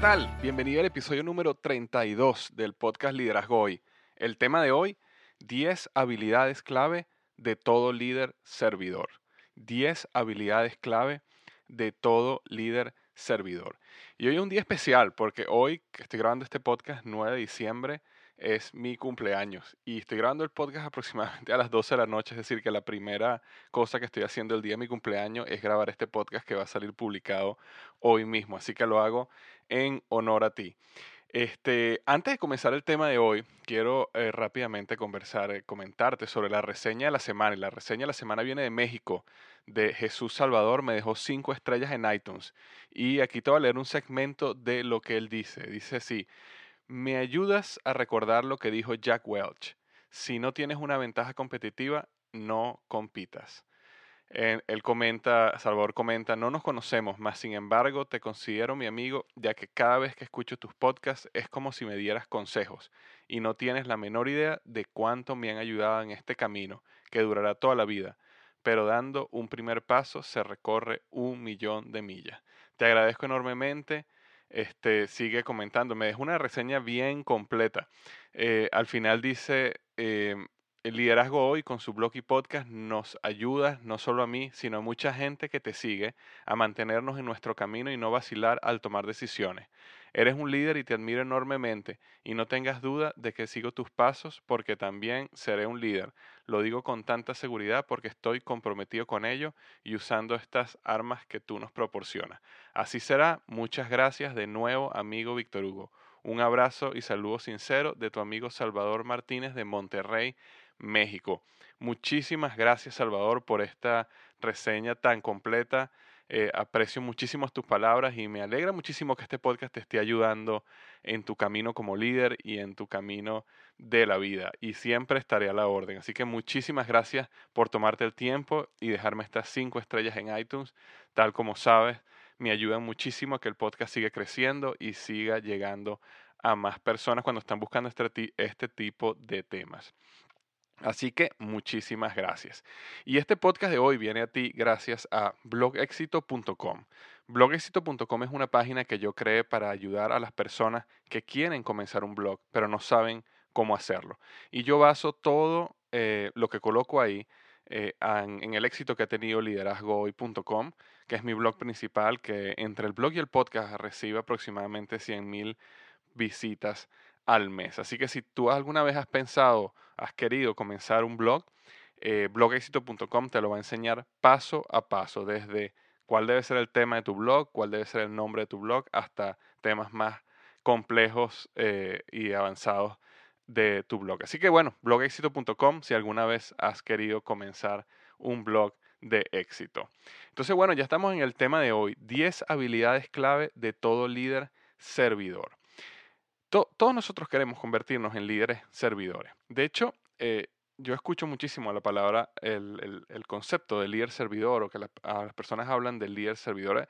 Tal? Bienvenido al episodio número 32 del podcast Liderazgo Hoy. El tema de hoy, 10 habilidades clave de todo líder servidor. 10 habilidades clave de todo líder servidor. Y hoy es un día especial porque hoy que estoy grabando este podcast, 9 de diciembre, es mi cumpleaños y estoy grabando el podcast aproximadamente a las 12 de la noche, es decir, que la primera cosa que estoy haciendo el día de mi cumpleaños es grabar este podcast que va a salir publicado hoy mismo, así que lo hago en honor a ti. Este, antes de comenzar el tema de hoy, quiero eh, rápidamente conversar, eh, comentarte sobre la reseña de la semana. Y la reseña de la semana viene de México, de Jesús Salvador. Me dejó cinco estrellas en iTunes. Y aquí te voy a leer un segmento de lo que él dice. Dice así, me ayudas a recordar lo que dijo Jack Welch. Si no tienes una ventaja competitiva, no compitas. Él comenta, Salvador comenta, no nos conocemos, mas sin embargo te considero mi amigo, ya que cada vez que escucho tus podcasts es como si me dieras consejos y no tienes la menor idea de cuánto me han ayudado en este camino, que durará toda la vida, pero dando un primer paso se recorre un millón de millas. Te agradezco enormemente. Este, sigue comentando, me dejó una reseña bien completa. Eh, al final dice, em, el liderazgo hoy con su blog y podcast nos ayuda no solo a mí, sino a mucha gente que te sigue a mantenernos en nuestro camino y no vacilar al tomar decisiones. Eres un líder y te admiro enormemente y no tengas duda de que sigo tus pasos porque también seré un líder. Lo digo con tanta seguridad porque estoy comprometido con ello y usando estas armas que tú nos proporcionas. Así será. Muchas gracias de nuevo, amigo Víctor Hugo. Un abrazo y saludo sincero de tu amigo Salvador Martínez de Monterrey, México. Muchísimas gracias Salvador por esta reseña tan completa. Eh, aprecio muchísimo tus palabras y me alegra muchísimo que este podcast te esté ayudando en tu camino como líder y en tu camino de la vida. Y siempre estaré a la orden. Así que muchísimas gracias por tomarte el tiempo y dejarme estas cinco estrellas en iTunes. Tal como sabes, me ayudan muchísimo a que el podcast siga creciendo y siga llegando a más personas cuando están buscando este, este tipo de temas. Así que muchísimas gracias. Y este podcast de hoy viene a ti gracias a blogexito.com. Blogexito.com es una página que yo creé para ayudar a las personas que quieren comenzar un blog, pero no saben cómo hacerlo. Y yo baso todo eh, lo que coloco ahí eh, en, el éxito que ha tenido liderazgohoy.com, que es mi blog principal, que entre el blog y el podcast recibe aproximadamente 100.000 visitas al mes. Así que si tú alguna vez has pensado, has querido comenzar un blog, eh, blogexito.com te lo va a enseñar paso a paso, desde cuál debe ser el tema de tu blog, cuál debe ser el nombre de tu blog, hasta temas más complejos eh, y avanzados de tu blog. Así que bueno, blogexito.com si alguna vez has querido comenzar un blog de éxito. Entonces bueno, ya estamos en el tema de hoy, 10 habilidades clave de todo líder servidor. Todos nosotros queremos convertirnos en líderes servidores. De hecho, eh, yo escucho muchísimo la palabra, el, concepto de líder servidor o que las personas hablan del líder servidor.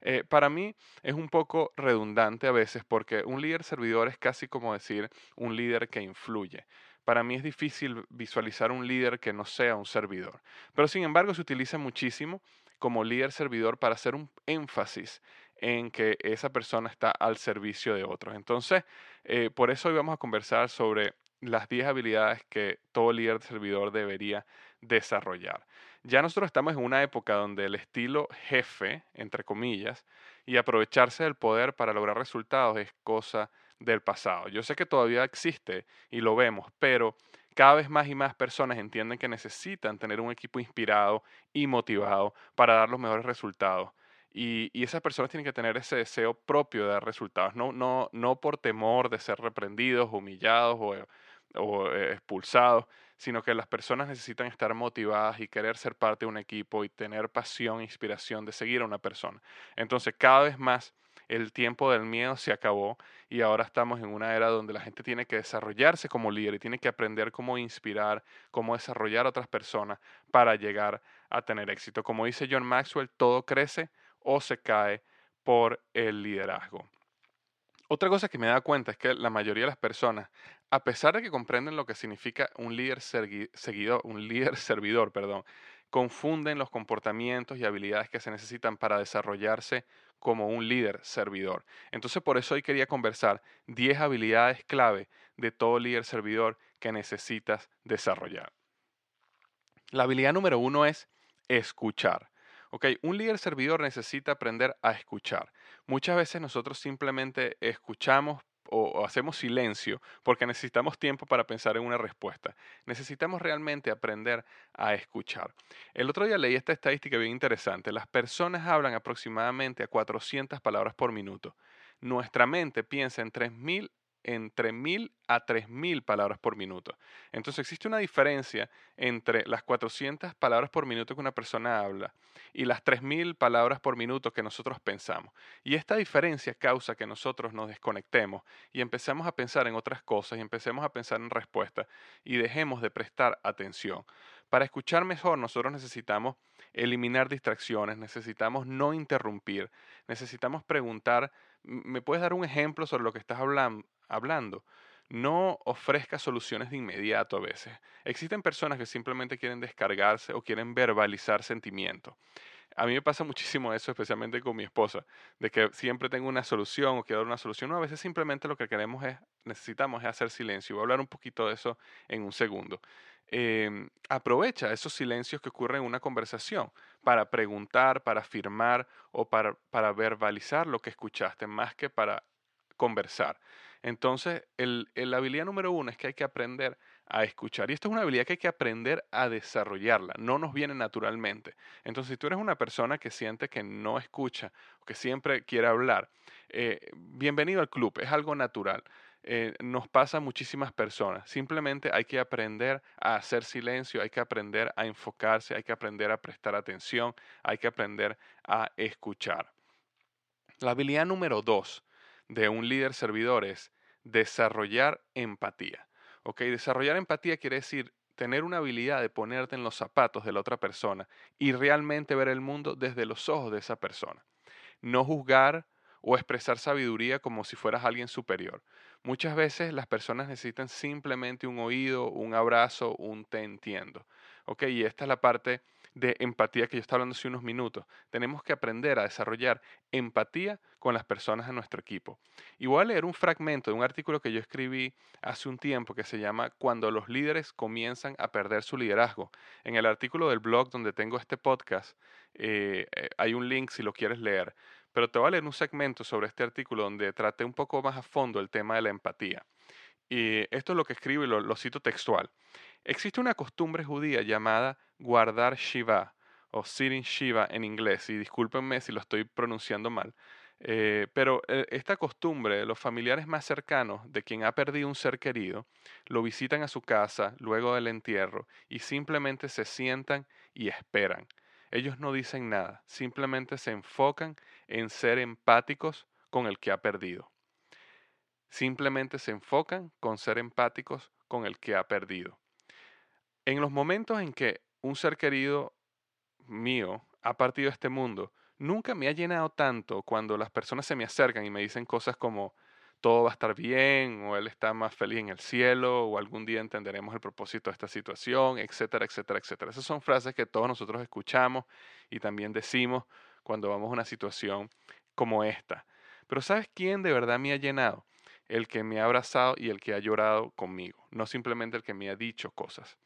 Eh, para mí es un poco redundante a veces porque un líder servidor es casi como decir un líder que influye. Para mí es difícil visualizar un líder que no sea un servidor. Pero sin embargo se utiliza muchísimo como líder servidor para hacer un énfasis en que esa persona está al servicio de otros. Entonces, eh, por eso hoy vamos a conversar sobre las 10 habilidades que todo líder servidor debería desarrollar. Ya nosotros estamos en una época donde el estilo jefe, entre comillas, y aprovecharse del poder para lograr resultados es cosa del pasado. Yo sé que todavía existe y lo vemos, pero cada vez más y más personas entienden que necesitan tener un equipo inspirado y motivado para dar los mejores resultados. Y, esas personas tienen que tener ese deseo propio de dar resultados, no, no, no por temor de ser reprendidos, humillados o, o eh, expulsados, sino que las personas necesitan estar motivadas y querer ser parte de un equipo y tener pasión e inspiración de seguir a una persona. Entonces, cada vez más el tiempo del miedo se acabó y ahora estamos en una era donde la gente tiene que desarrollarse como líder y tiene que aprender cómo inspirar, cómo desarrollar a otras personas para llegar a tener éxito. Como dice John Maxwell, todo crece o se cae por el liderazgo. Otra cosa que me da cuenta es que la mayoría de las personas, a pesar de que comprenden lo que significa un líder seguidor, un líder servidor, perdón, confunden los comportamientos y habilidades que se necesitan para desarrollarse como un líder servidor. Entonces por eso hoy quería conversar 10 habilidades clave de todo líder servidor que necesitas desarrollar. La habilidad número uno es escuchar. Ok, un líder servidor necesita aprender a escuchar. Muchas veces nosotros simplemente escuchamos o, hacemos silencio porque necesitamos tiempo para pensar en una respuesta. Necesitamos realmente aprender a escuchar. El otro día leí esta estadística bien interesante. Las personas hablan aproximadamente a 400 palabras por minuto. Nuestra mente piensa en 3.000 entre 1000 a 3000 palabras por minuto. Entonces existe una diferencia entre las 400 palabras por minuto que una persona habla y las 3000 palabras por minuto que nosotros pensamos. Y esta diferencia causa que nosotros nos desconectemos y empecemos a pensar en otras cosas y empecemos a pensar en respuestas y dejemos de prestar atención. Para escuchar mejor nosotros necesitamos eliminar distracciones, necesitamos no interrumpir, necesitamos preguntar, ¿me puedes dar un ejemplo sobre lo que estás hablando? Hablando. No ofrezca soluciones de inmediato a veces. Existen personas que simplemente quieren descargarse o quieren verbalizar sentimientos. A mí me pasa muchísimo eso, especialmente con mi esposa, de que siempre tengo una solución o quiero dar una solución. No, a veces simplemente lo que queremos es, necesitamos es hacer silencio. Voy a hablar un poquito de eso en un segundo. Em, aprovecha esos silencios que ocurren en una conversación para preguntar, para afirmar o para, para verbalizar lo que escuchaste, más que para conversar. Entonces, la habilidad número uno es que hay que aprender a escuchar. Y esto es una habilidad que hay que aprender a desarrollarla. No nos viene naturalmente. Entonces, si tú eres una persona que siente que no escucha que siempre quiere hablar, eh, bienvenido al club. Es algo natural. Eh, nos pasa a muchísimas personas. Simplemente hay que aprender a hacer silencio, hay que aprender a enfocarse, hay que aprender a prestar atención, hay que aprender a escuchar. La habilidad número dos de un líder servidor es desarrollar empatía. ¿Ok? Desarrollar empatía quiere decir tener una habilidad de ponerte en los zapatos de la otra persona y realmente ver el mundo desde los ojos de esa persona. No juzgar o expresar sabiduría como si fueras alguien superior. Muchas veces las personas necesitan simplemente un oído, un abrazo, un te entiendo. ¿Ok? Y esta es la parte de empatía que yo estaba hablando hace unos minutos. Tenemos que aprender a desarrollar empatía con las personas de nuestro equipo. Y voy a leer un fragmento de un artículo que yo escribí hace un tiempo que se llama Cuando los líderes comienzan a perder su liderazgo. En el artículo del blog donde tengo este podcast eh, eh, hay un link si lo quieres leer. Pero te voy a leer un segmento sobre este artículo donde traté un poco más a fondo el tema de la empatía. Y esto es lo que escribo y lo, cito textual. Existe una costumbre judía llamada guardar Shiva o sitting Shiva en inglés, y discúlpenme si lo estoy pronunciando mal, eh, pero eh, esta costumbre, los familiares más cercanos de quien ha perdido un ser querido, lo visitan a su casa luego del entierro y simplemente se sientan y esperan. Ellos no dicen nada, simplemente se enfocan en ser empáticos con el que ha perdido. Simplemente se enfocan con ser empáticos con el que ha perdido. En los momentos en que un ser querido mío ha partido de este mundo, nunca me ha llenado tanto cuando las personas se me acercan y me dicen cosas como todo va a estar bien, o él está más feliz en el cielo, o algún día entenderemos el propósito de esta situación, etcétera, etcétera, etcétera. Esas son frases que todos nosotros escuchamos y también decimos cuando vamos a una situación como esta. Pero ¿sabes quién de verdad me ha llenado? el que me ha abrazado y el que ha llorado conmigo, no simplemente el que me ha dicho cosas.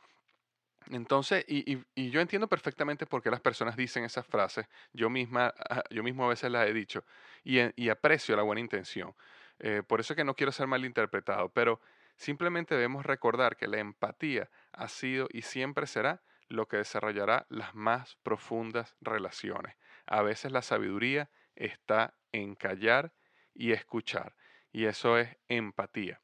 Entonces, y, yo entiendo perfectamente por qué las personas dicen esas frases, yo, misma, yo mismo a veces las he dicho, y, aprecio la buena intención. Eh, por eso es que no quiero ser malinterpretado, pero simplemente debemos recordar que la empatía ha sido y siempre será lo que desarrollará las más profundas relaciones. A veces la sabiduría está en callar y escuchar y eso es empatía.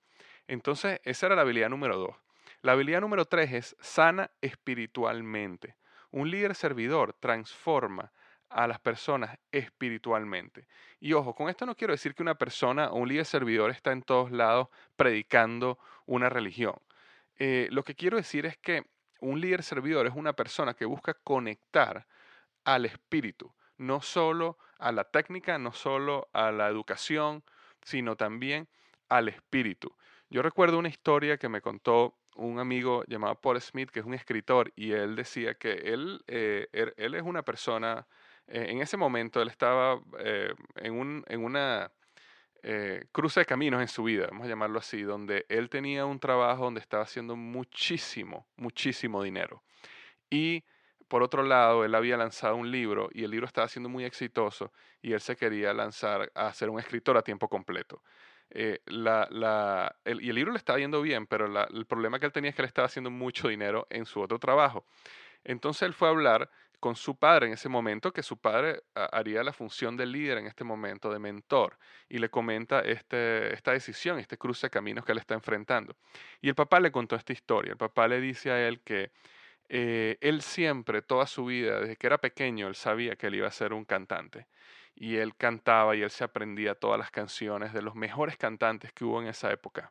Entonces, esa era la habilidad número dos. La habilidad número tres es sana espiritualmente. Un líder servidor transforma a las personas espiritualmente. Y ojo, con esto no quiero decir que una persona o un líder servidor está en todos lados predicando una religión. Eh, lo que quiero decir es que un líder servidor es una persona que busca conectar al espíritu, no solo a la técnica, no solo a la educación, sino también al espíritu. Yo recuerdo una historia que me contó un amigo llamado Paul Smith, que es un escritor, y él decía que él, eh, er, él es una persona, eh, en ese momento él estaba eh, en, un, en, una cruce de caminos en su vida, vamos a llamarlo así, donde él tenía un trabajo donde estaba haciendo muchísimo, muchísimo dinero. Y por otro lado, él había lanzado un libro y el libro estaba siendo muy exitoso y él se quería lanzar a ser un escritor a tiempo completo. Eh, y el libro le estaba yendo bien, pero el problema que él tenía es que él estaba haciendo mucho dinero en su otro trabajo. Entonces él fue a hablar con su padre en ese momento, que su padre haría la función de líder en este momento, de mentor, y le comenta este, esta decisión, este cruce de caminos que él está enfrentando. Y el papá le contó esta historia. El papá le dice a él que eh, él siempre, toda su vida, desde que era pequeño, él sabía que él iba a ser un cantante. Y él cantaba y él se aprendía todas las canciones de los mejores cantantes que hubo en esa época.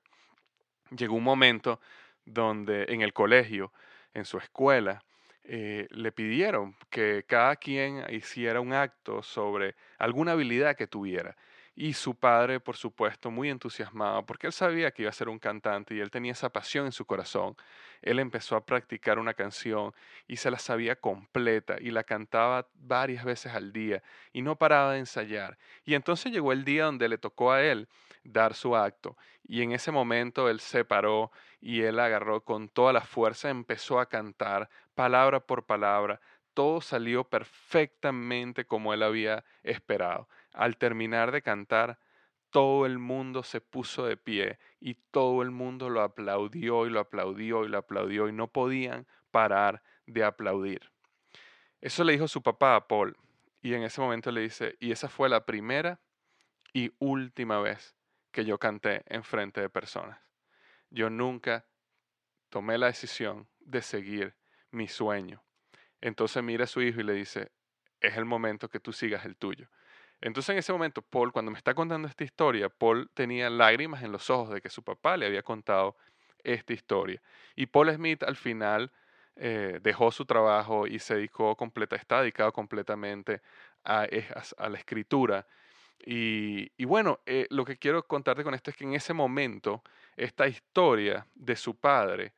Llegó un momento donde en el colegio, en su escuela, eh, le pidieron que cada quien hiciera un acto sobre alguna habilidad que tuviera. Y su padre, por supuesto, muy entusiasmado, porque él sabía que iba a ser un cantante y él tenía esa pasión en su corazón. Él empezó a practicar una canción y se la sabía completa y la cantaba varias veces al día y no paraba de ensayar. Y entonces llegó el día donde le tocó a él dar su acto. Y en ese momento él se paró y él agarró con toda la fuerza, empezó a cantar palabra por palabra. Todo salió perfectamente como él había esperado. Al terminar de cantar, todo el mundo se puso de pie y todo el mundo lo aplaudió y lo aplaudió y lo aplaudió y no podían parar de aplaudir. Eso le dijo su papá a Paul y en ese momento le dice, y esa fue la primera y última vez que yo canté en frente de personas. Yo nunca tomé la decisión de seguir mi sueño. Entonces mira a su hijo y le dice, es el momento que tú sigas el tuyo. Entonces en ese momento, Paul, cuando me está contando esta historia, Paul tenía lágrimas en los ojos de que su papá le había contado esta historia. Y Paul Smith al final eh, dejó su trabajo y se dedicó completa, está dedicado completamente a, la escritura. Y, bueno, eh, lo que quiero contarte con esto es que en ese momento, esta historia de su padre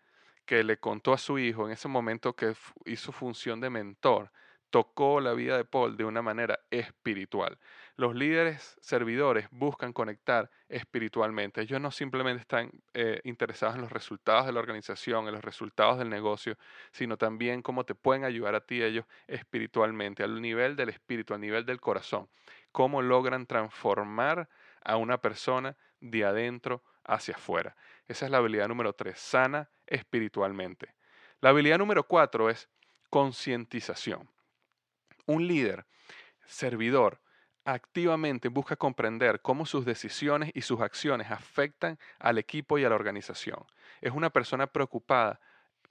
que le contó a su hijo en ese momento que hizo función de mentor, tocó la vida de Paul de una manera espiritual. Los líderes servidores buscan conectar espiritualmente. Ellos no simplemente están eh, interesados en los resultados de la organización, en los resultados del negocio, sino también cómo te pueden ayudar a ti ellos espiritualmente, al nivel del espíritu, al nivel del corazón. Cómo logran transformar a una persona de adentro hacia afuera. Esa es la habilidad número tres, sana espiritualmente. La habilidad número cuatro es concientización. Un líder, servidor, activamente busca comprender cómo sus decisiones y sus acciones afectan al equipo y a la organización. Es una persona preocupada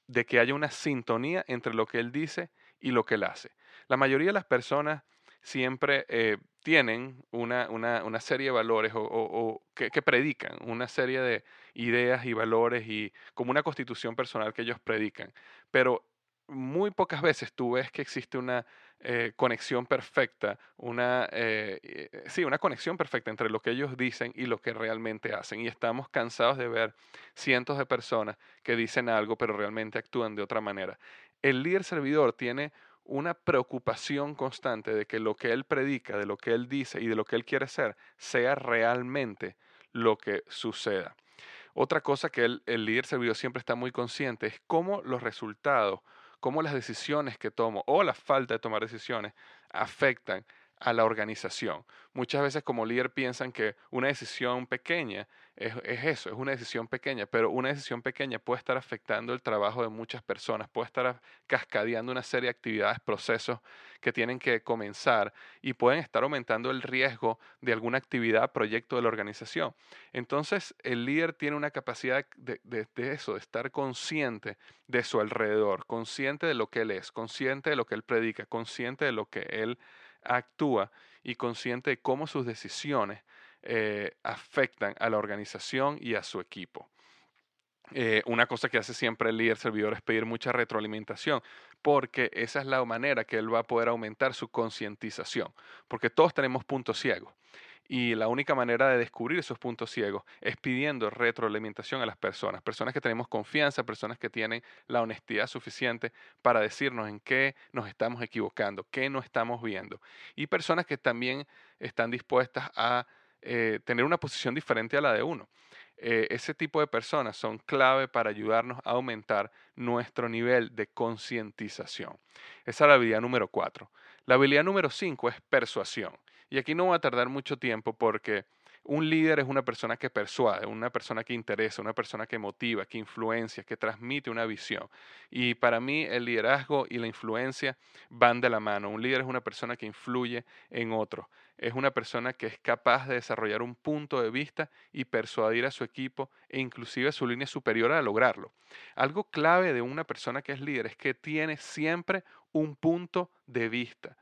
de que haya una sintonía entre lo que él dice y lo que él hace. La mayoría de las personas siempre eh, tienen una, serie de valores o, que, que, predican, una serie de ideas y valores y como una constitución personal que ellos predican. Pero muy pocas veces tú ves que existe una eh, conexión perfecta, una, eh, eh, sí, una conexión perfecta entre lo que ellos dicen y lo que realmente hacen. Y estamos cansados de ver cientos de personas que dicen algo pero realmente actúan de otra manera. El líder servidor tiene una preocupación constante de que lo que él predica, de lo que él dice y de lo que él quiere ser, sea realmente lo que suceda. Otra cosa que el, el líder servidor siempre está muy consciente es cómo los resultados cómo las decisiones que tomo o la falta de tomar decisiones afectan a la organización. Muchas veces como líder piensan que una decisión pequeña es, eso, es una decisión pequeña, pero una decisión pequeña puede estar afectando el trabajo de muchas personas, puede estar cascadeando una serie de actividades, procesos que tienen que comenzar y pueden estar aumentando el riesgo de alguna actividad, proyecto de la organización. Entonces, el líder tiene una capacidad de, de eso, de estar consciente de su alrededor, consciente de lo que él es, consciente de lo que él predica, consciente de lo que él actúa y consciente de cómo sus decisiones eh, afectan a la organización y a su equipo. Eh, una cosa que hace siempre el líder servidor es pedir mucha retroalimentación, porque esa es la manera que él va a poder aumentar su concientización, porque todos tenemos puntos ciegos. Y la única manera de descubrir esos puntos ciegos es pidiendo retroalimentación a las personas, personas que tenemos confianza, personas que tienen la honestidad suficiente para decirnos en qué nos estamos equivocando, qué no estamos viendo. Y personas que también están dispuestas a eh, tener una posición diferente a la de uno. Eh, ese tipo de personas son clave para ayudarnos a aumentar nuestro nivel de concientización. Esa es la habilidad número cuatro. La habilidad número cinco es persuasión. Y aquí no va a tardar mucho tiempo porque un líder es una persona que persuade, una persona que interesa, una persona que motiva, que influencia, que transmite una visión. Y para mí el liderazgo y la influencia van de la mano. Un líder es una persona que influye en otros. Es una persona que es capaz de desarrollar un punto de vista y persuadir a su equipo e inclusive a su línea superior a lograrlo. Algo clave de una persona que es líder es que tiene siempre un punto de vista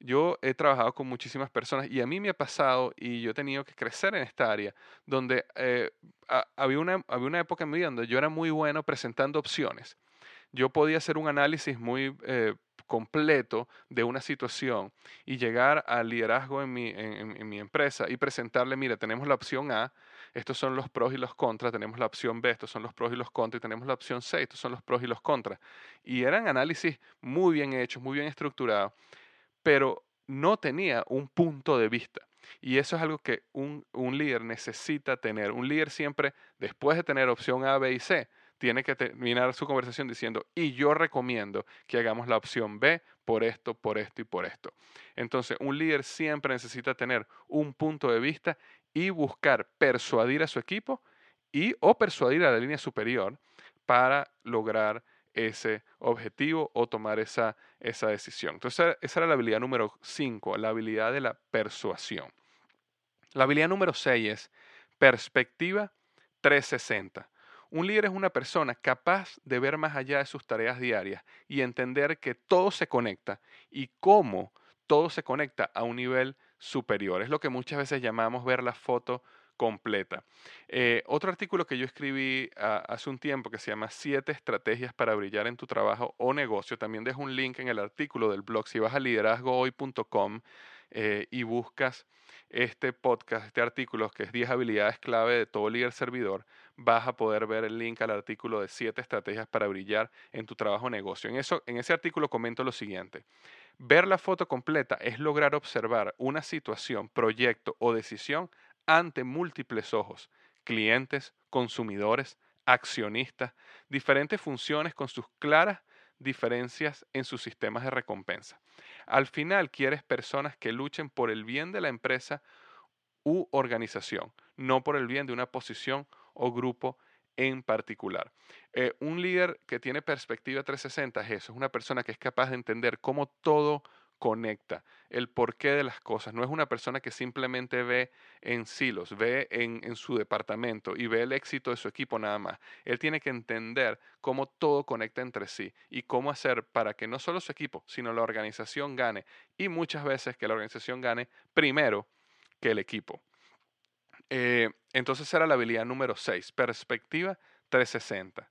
yo he trabajado con muchísimas personas y a mí me ha pasado y yo he tenido que crecer en esta área, donde eh, había, una, había una época en mi vida donde yo era muy bueno presentando opciones. Yo podía hacer un análisis muy eh, completo de una situación y llegar al liderazgo en mi, en, mi empresa y presentarle, mira, tenemos la opción A, estos son los pros y los contras, tenemos la opción B, estos son los pros y los contras, y tenemos la opción C, estos son los pros y los contras. Y eran análisis muy bien hechos, muy bien estructurados pero no tenía un punto de vista. Y eso es algo que un, líder necesita tener. Un líder siempre, después de tener opción A, B y C, tiene que terminar su conversación diciendo, y yo recomiendo que hagamos la opción B por esto, por esto y por esto. Entonces, un líder siempre necesita tener un punto de vista y buscar persuadir a su equipo y o persuadir a la línea superior para lograr ese objetivo o tomar esa, esa decisión. Entonces, esa era la habilidad número 5, la habilidad de la persuasión. La habilidad número 6 es perspectiva 360. Un líder es una persona capaz de ver más allá de sus tareas diarias y entender que todo se conecta y cómo todo se conecta a un nivel superior. Es lo que muchas veces llamamos ver la foto completa. Eh, otro artículo que yo escribí ah, hace un tiempo que se llama Siete estrategias para brillar en tu trabajo o negocio. También dejo un link en el artículo del blog. Si vas a liderazgohoy.com eh, y buscas este podcast, este artículo que es 10 habilidades clave de todo líder servidor, vas a poder ver el link al artículo de 7 estrategias para brillar en tu trabajo o negocio. En, eso, en ese artículo comento lo siguiente. Ver la foto completa es lograr observar una situación, proyecto o decisión ante múltiples ojos, clientes, consumidores, accionistas, diferentes funciones con sus claras diferencias en sus sistemas de recompensa. Al final quieres personas que luchen por el bien de la empresa u organización, no por el bien de una posición o grupo en particular. Eh, un líder que tiene perspectiva 360 es eso, es una persona que es capaz de entender cómo todo conecta, el porqué de las cosas. No es una persona que simplemente ve en silos, ve en, en, su departamento y ve el éxito de su equipo nada más. Él tiene que entender cómo todo conecta entre sí y cómo hacer para que no solo su equipo, sino la organización gane. Y muchas veces que la organización gane primero que el equipo. Eh, entonces era la habilidad número 6, perspectiva 360.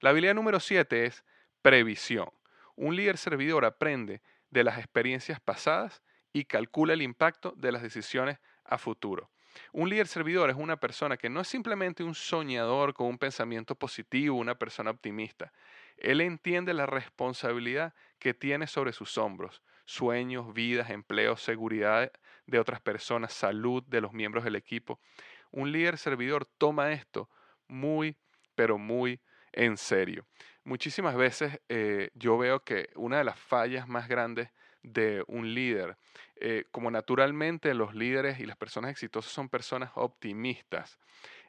La habilidad número 7 es previsión. Un líder servidor aprende de las experiencias pasadas y calcula el impacto de las decisiones a futuro. Un líder servidor es una persona que no es simplemente un soñador con un pensamiento positivo, una persona optimista. Él entiende la responsabilidad que tiene sobre sus hombros, sueños, vidas, empleos, seguridad de otras personas, salud de los miembros del equipo. Un líder servidor toma esto muy, pero muy en serio. Muchísimas veces eh, yo veo que una de las fallas más grandes de un líder, eh, como naturalmente los líderes y las personas exitosas son personas optimistas,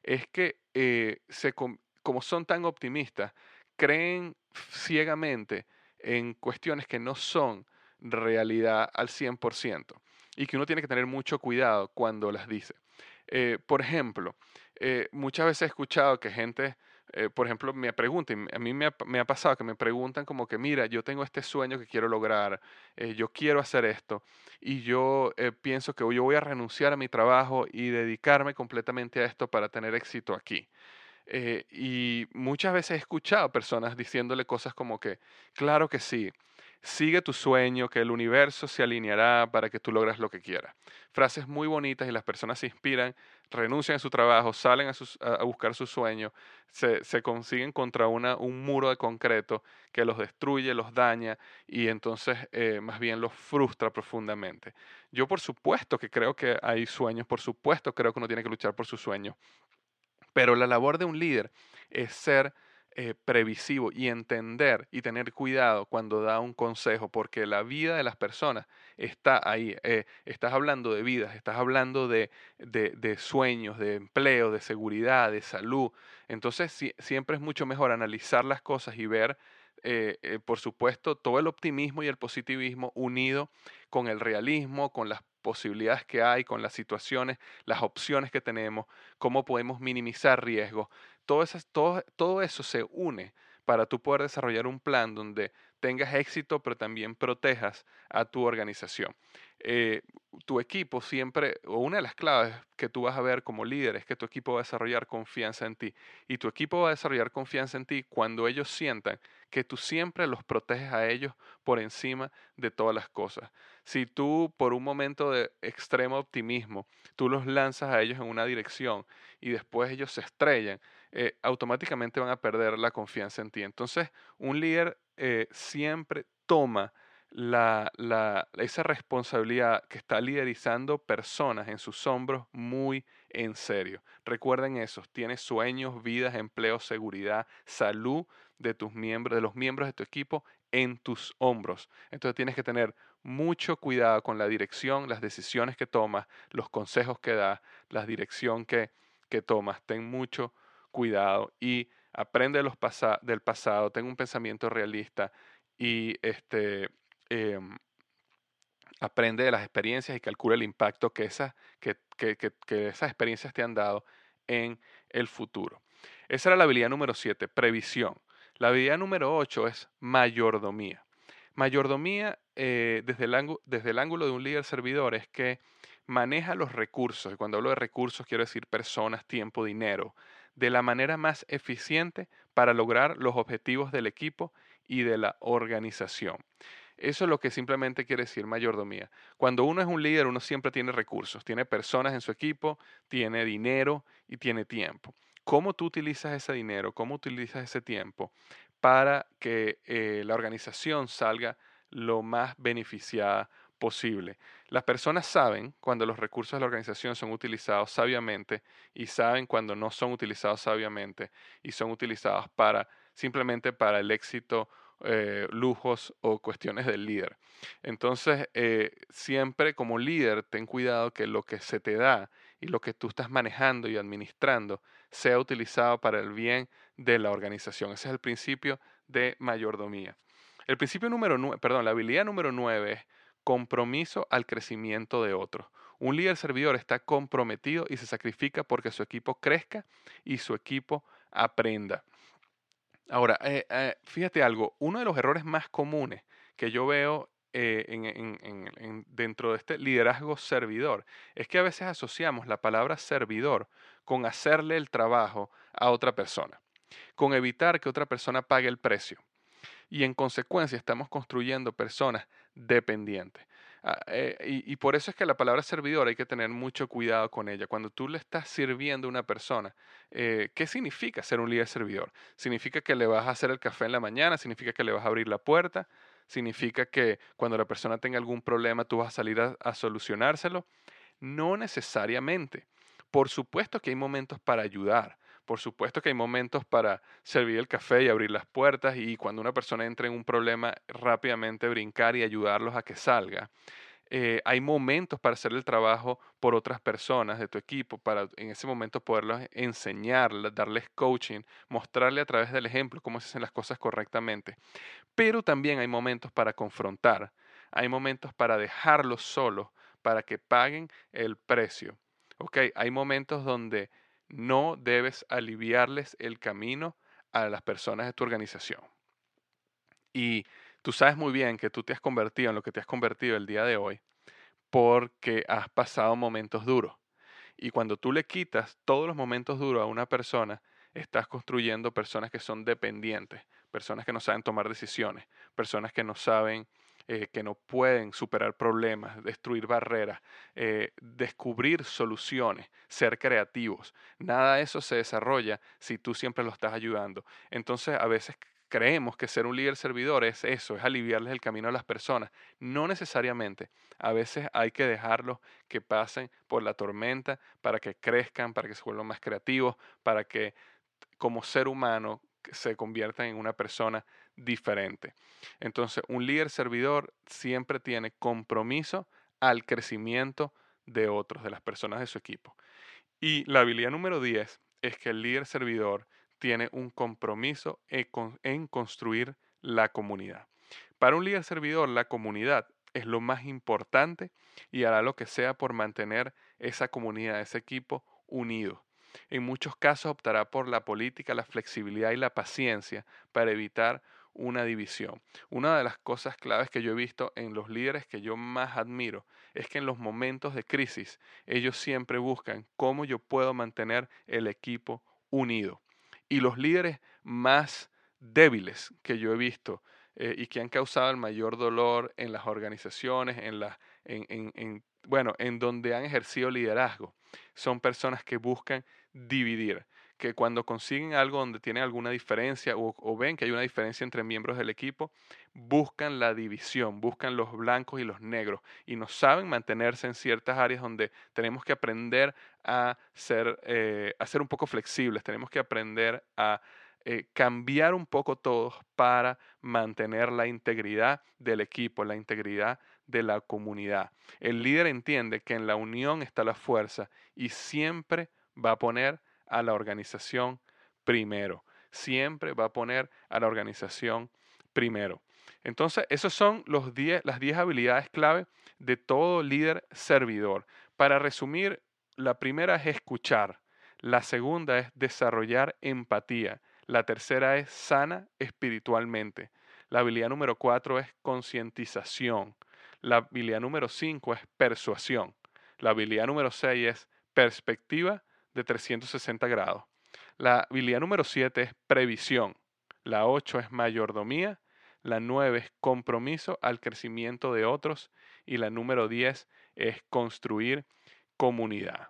es que eh, se, como son tan optimistas, creen ciegamente en cuestiones que no son realidad al 100% y que uno tiene que tener mucho cuidado cuando las dice. por ejemplo, muchas veces he escuchado que gente eh, por ejemplo, me preguntan, a mí me ha, pasado que me preguntan como que, mira, yo tengo este sueño que quiero lograr, eh, yo quiero hacer esto, y yo eh, pienso que yo voy a renunciar a mi trabajo y dedicarme completamente a esto para tener éxito aquí. y muchas veces he escuchado personas diciéndole cosas como que, claro que sí, Sigue tu sueño, que el universo se alineará para que tú logres lo que quieras. Frases muy bonitas y las personas se inspiran, renuncian a su trabajo, salen a, buscar su sueño, se, consiguen contra una, un muro de concreto que los destruye, los daña y entonces eh, más bien los frustra profundamente. Yo por supuesto que creo que hay sueños, por supuesto creo que uno tiene que luchar por su sueño, pero la labor de un líder es ser eh, previsivo y entender y tener cuidado cuando da un consejo, porque la vida de las personas está ahí. Eh, estás hablando de vidas, estás hablando de, de, sueños, de empleo, de seguridad, de salud. Entonces siempre es mucho mejor analizar las cosas y ver eh, por supuesto, todo el optimismo y el positivismo unido con el realismo, con las posibilidades que hay, con las situaciones, las opciones que tenemos, cómo podemos minimizar riesgos. Todo, eso, se une para tú poder desarrollar un plan donde tengas éxito, pero también protejas a tu organización. Eh, tu equipo siempre, o una de las claves que tú vas a ver como líder es que tu equipo va a desarrollar confianza en ti. Y tu equipo va a desarrollar confianza en ti cuando ellos sientan que tú siempre los proteges a ellos por encima de todas las cosas. Si tú por un momento de extremo optimismo, tú los lanzas a ellos en una dirección y después ellos se estrellan, eh, automáticamente van a perder la confianza en ti. Entonces, un líder eh, siempre toma la, esa responsabilidad que está liderizando personas en sus hombros muy en serio. Recuerden eso, tienes sueños, vidas, empleo, seguridad, salud de tus miembros, de los miembros de tu equipo en tus hombros. Entonces tienes que tener mucho cuidado con la dirección, las decisiones que tomas, los consejos que das, la dirección que, que tomas. Ten mucho cuidado y aprende los del pasado, ten un pensamiento realista y este, em, aprende de las experiencias y calcula el impacto que, esas, que, que esas experiencias te han dado en el futuro. Esa era la habilidad número 7, previsión. La habilidad número 8 es mayordomía. Mayordomía, eh, desde, el desde el ángulo de un líder servidor, es que maneja los recursos, y cuando hablo de recursos quiero decir personas, tiempo, dinero, de la manera más eficiente para lograr los objetivos del equipo y de la organización. Eso es lo que simplemente quiere decir mayordomía. Cuando uno es un líder, uno siempre tiene recursos, tiene personas en su equipo, tiene dinero y tiene tiempo. ¿Cómo tú utilizas ese dinero? ¿Cómo utilizas ese tiempo para que eh, la organización salga lo más beneficiada posible. Las personas saben cuando los recursos de la organización son utilizados sabiamente y saben cuando no son utilizados sabiamente y son utilizados para simplemente para el éxito, eh, lujos o cuestiones del líder. Entonces, eh, siempre como líder, ten cuidado que lo que se te da y lo que tú estás manejando y administrando sea utilizado para el bien de la organización. Ese es el principio de mayordomía. El principio número nueve, perdón, la habilidad número nueve es compromiso al crecimiento de otros. Un líder servidor está comprometido y se sacrifica porque su equipo crezca y su equipo aprenda. Ahora, eh, eh, fíjate algo, uno de los errores más comunes que yo veo eh, dentro de este liderazgo servidor es que a veces asociamos la palabra servidor con hacerle el trabajo a otra persona, con evitar que otra persona pague el precio y en consecuencia estamos construyendo personas dependientes. Ah, eh, y, por eso es que la palabra servidor hay que tener mucho cuidado con ella. Cuando tú le estás sirviendo a una persona, eh, ¿qué significa ser un líder servidor? ¿Significa que le vas a hacer el café en la mañana? ¿Significa que le vas a abrir la puerta? ¿Significa que cuando la persona tenga algún problema tú vas a salir a solucionárselo? No necesariamente. Por supuesto que hay momentos para ayudar. Por supuesto que hay momentos para servir el café y abrir las puertas y cuando una persona entra en un problema rápidamente brincar y ayudarlos a que salga. Eh, hay momentos para hacer el trabajo por otras personas de tu equipo, para en ese momento poderlos enseñar, darles coaching, mostrarle a través del ejemplo cómo se hacen las cosas correctamente. Pero también hay momentos para confrontar, hay momentos para dejarlos solos, para que paguen el precio. Okay, hay momentos donde no debes aliviarles el camino a las personas de tu organización. Y tú sabes muy bien que tú te has convertido en lo que te has convertido el día de hoy porque has pasado momentos duros. Y cuando tú le quitas todos los momentos duros a una persona, estás construyendo personas que son dependientes, personas que no saben tomar decisiones, personas que no saben eh, que no pueden superar problemas, destruir barreras, eh, descubrir soluciones, ser creativos. Nada de eso se desarrolla si tú siempre lo estás ayudando. Entonces a veces creemos que ser un líder servidor es eso, es aliviarles el camino a las personas. No necesariamente. A veces hay que dejarlos que pasen por la tormenta para que crezcan, para que se vuelvan más creativos, para que como ser humano se conviertan en una persona diferente. Entonces, un líder servidor siempre tiene compromiso al crecimiento de otros, de las personas de su equipo. Y la habilidad número 10 es que el líder servidor tiene un compromiso e en construir la comunidad. Para un líder servidor, la comunidad es lo más importante y hará lo que sea por mantener esa comunidad, ese equipo unido. En muchos casos optará por la política, la flexibilidad y la paciencia para evitar una división. Una de las cosas claves que yo he visto en los líderes que yo más admiro es que en los momentos de crisis ellos siempre buscan cómo yo puedo mantener el equipo unido. Y los líderes más débiles que yo he visto eh, y que han causado el mayor dolor en las organizaciones, bueno, en donde han ejercido liderazgo, son personas que buscan dividir que cuando consiguen algo donde tienen alguna diferencia o, ven que hay una diferencia entre miembros del equipo, buscan la división, buscan los blancos y los negros y no saben mantenerse en ciertas áreas donde tenemos que aprender a ser, eh, a ser un poco flexibles, tenemos que aprender a eh, cambiar un poco todos para mantener la integridad del equipo, la integridad de la comunidad. El líder entiende que en la unión está la fuerza y siempre va a poner a la organización primero. Siempre va a poner a la organización primero. Entonces, esas son los las 10 habilidades clave de todo líder servidor. Para resumir, la primera es escuchar, la segunda es desarrollar empatía, la tercera es sana espiritualmente, la habilidad número cuatro es concientización, la habilidad número cinco es persuasión, la habilidad número seis es perspectiva de 360 grados. La habilidad número 7 es previsión. La 8 es mayordomía. La 9 es compromiso al crecimiento de otros. Y la número 10 es construir comunidad.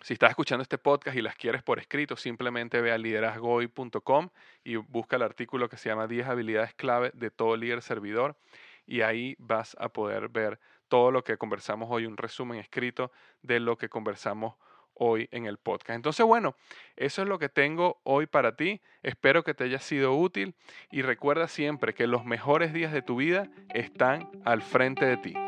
Si estás escuchando este podcast y las quieres por escrito, simplemente ve a liderazgoy.com y busca el artículo que se llama 10 habilidades clave de todo líder servidor y ahí vas a poder ver todo lo que conversamos hoy, un resumen escrito de lo que conversamos hoy en el podcast. Entonces, bueno, eso es lo que tengo hoy para ti. Espero que te haya sido útil y recuerda siempre que los mejores días de tu vida están al frente de ti.